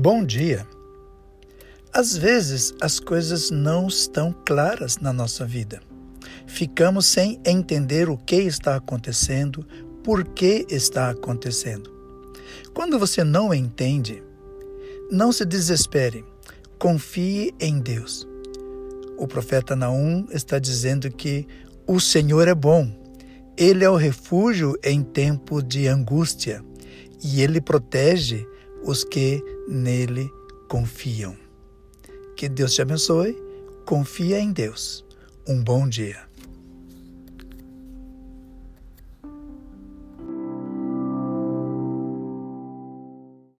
Bom dia. Às vezes as coisas não estão claras na nossa vida. Ficamos sem entender o que está acontecendo, por que está acontecendo. Quando você não entende, não se desespere, confie em Deus. O profeta Naum está dizendo que o Senhor é bom, ele é o refúgio em tempo de angústia e ele protege os que nele confiam. Que Deus te abençoe. Confia em Deus. Um bom dia.